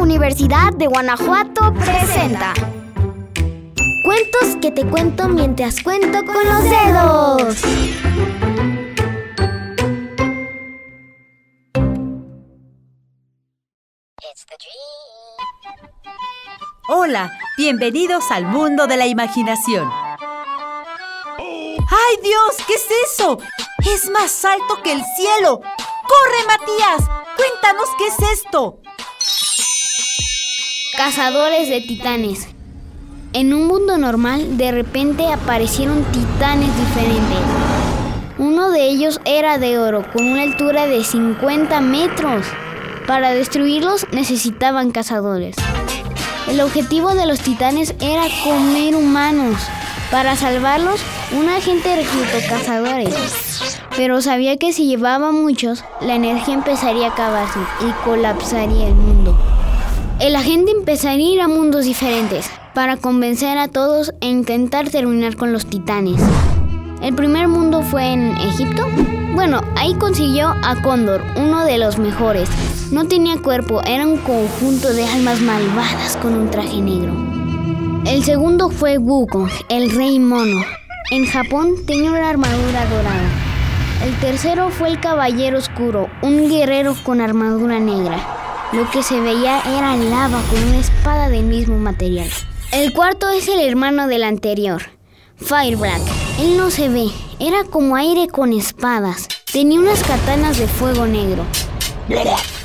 Universidad de Guanajuato presenta Cuentos que te cuento mientras cuento con los dedos. Hola, bienvenidos al mundo de la imaginación. ¡Ay Dios! ¿Qué es eso? Es más alto que el cielo. ¡Corre, Matías! Cuéntanos qué es esto. Cazadores de titanes. En un mundo normal, de repente aparecieron titanes diferentes. Uno de ellos era de oro, con una altura de 50 metros. Para destruirlos necesitaban cazadores. El objetivo de los titanes era comer humanos. Para salvarlos, un agente reclutó cazadores. Pero sabía que si llevaba muchos, la energía empezaría a acabarse y colapsaría el mundo. El agente empezaría a ir a mundos diferentes para convencer a todos e intentar terminar con los titanes. El primer mundo fue en Egipto. Bueno, ahí consiguió a Cóndor, uno de los mejores. No tenía cuerpo, era un conjunto de almas malvadas con un traje negro. El segundo fue Wukong, el rey mono. En Japón tenía una armadura dorada. El tercero fue el caballero oscuro, un guerrero con armadura negra. Lo que se veía era lava con una espada del mismo material. El cuarto es el hermano del anterior, Fireblack. Él no se ve, era como aire con espadas. Tenía unas katanas de fuego negro.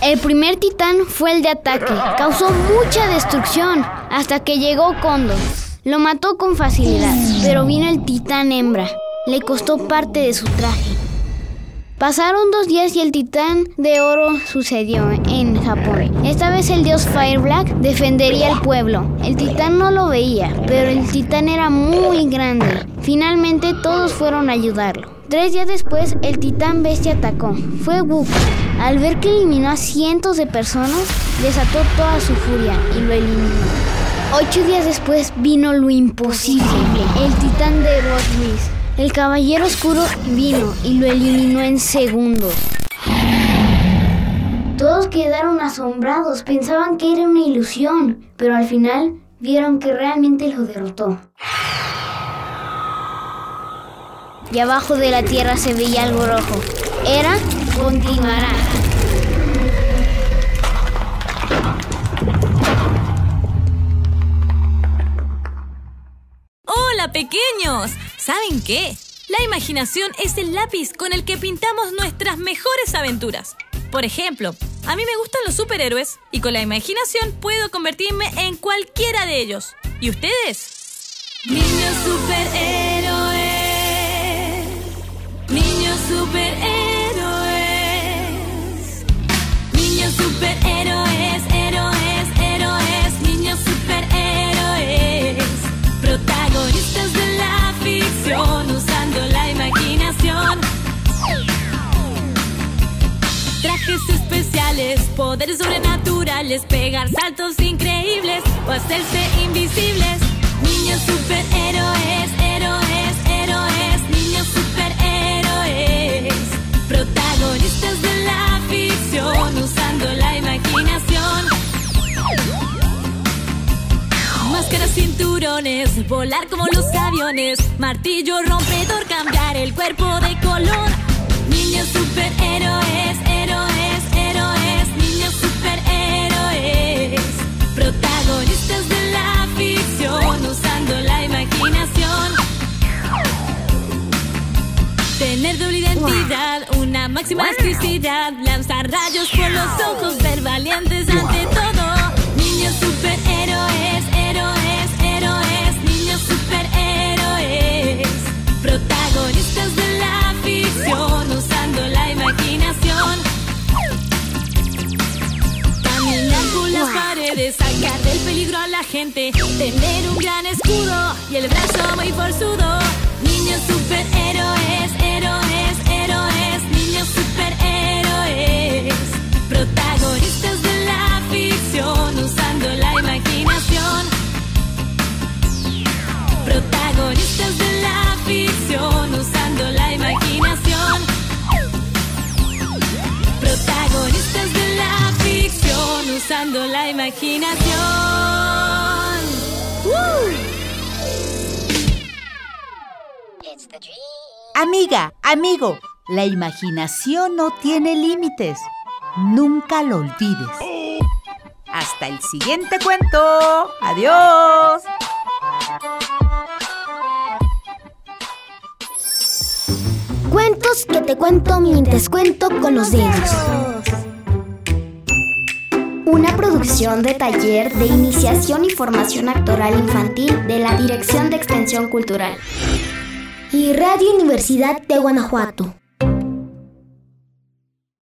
El primer titán fue el de ataque. Causó mucha destrucción hasta que llegó Kondo. Lo mató con facilidad, pero vino el titán hembra. Le costó parte de su traje. Pasaron dos días y el titán de oro sucedió en Japón. Esta vez el dios Fireblack defendería el pueblo. El titán no lo veía, pero el titán era muy grande. Finalmente todos fueron a ayudarlo. Tres días después, el titán bestia atacó. Fue Wukong. Al ver que eliminó a cientos de personas, desató toda su furia y lo eliminó. Ocho días después vino lo imposible, el titán de Luis. El caballero oscuro vino y lo eliminó en segundos. Todos quedaron asombrados, pensaban que era una ilusión, pero al final vieron que realmente lo derrotó. Y abajo de la tierra se veía algo rojo. Era continuará. Pequeños, ¿saben qué? La imaginación es el lápiz con el que pintamos nuestras mejores aventuras. Por ejemplo, a mí me gustan los superhéroes y con la imaginación puedo convertirme en cualquiera de ellos. ¿Y ustedes? Niños superhéroes. Niños superhéroes. Niños superhéroes, Trajes especiales, poderes sobrenaturales, pegar saltos increíbles o hacerse invisibles. Niños superhéroes, héroes, héroes, niños superhéroes. Protagonistas de la ficción usando la imaginación. Máscaras, cinturones, volar como los aviones, martillo rompedor, cambiar el cuerpo de color. Máxima exquisitad, lanzar rayos por los ojos, ver valientes ante todo. Niños superhéroes, héroes, héroes, niños superhéroes. Protagonistas de la ficción usando la imaginación. Caminar por las paredes, sacar del peligro a la gente, tener un gran escudo y el brazo muy forzudo. Niños superhéroes, La imaginación. Amiga, amigo, la imaginación no tiene límites. Nunca lo olvides. Hasta el siguiente cuento. Adiós. Cuentos que te cuento mientras cuento con los dedos. De taller de iniciación y formación actoral infantil de la Dirección de Extensión Cultural y Radio Universidad de Guanajuato.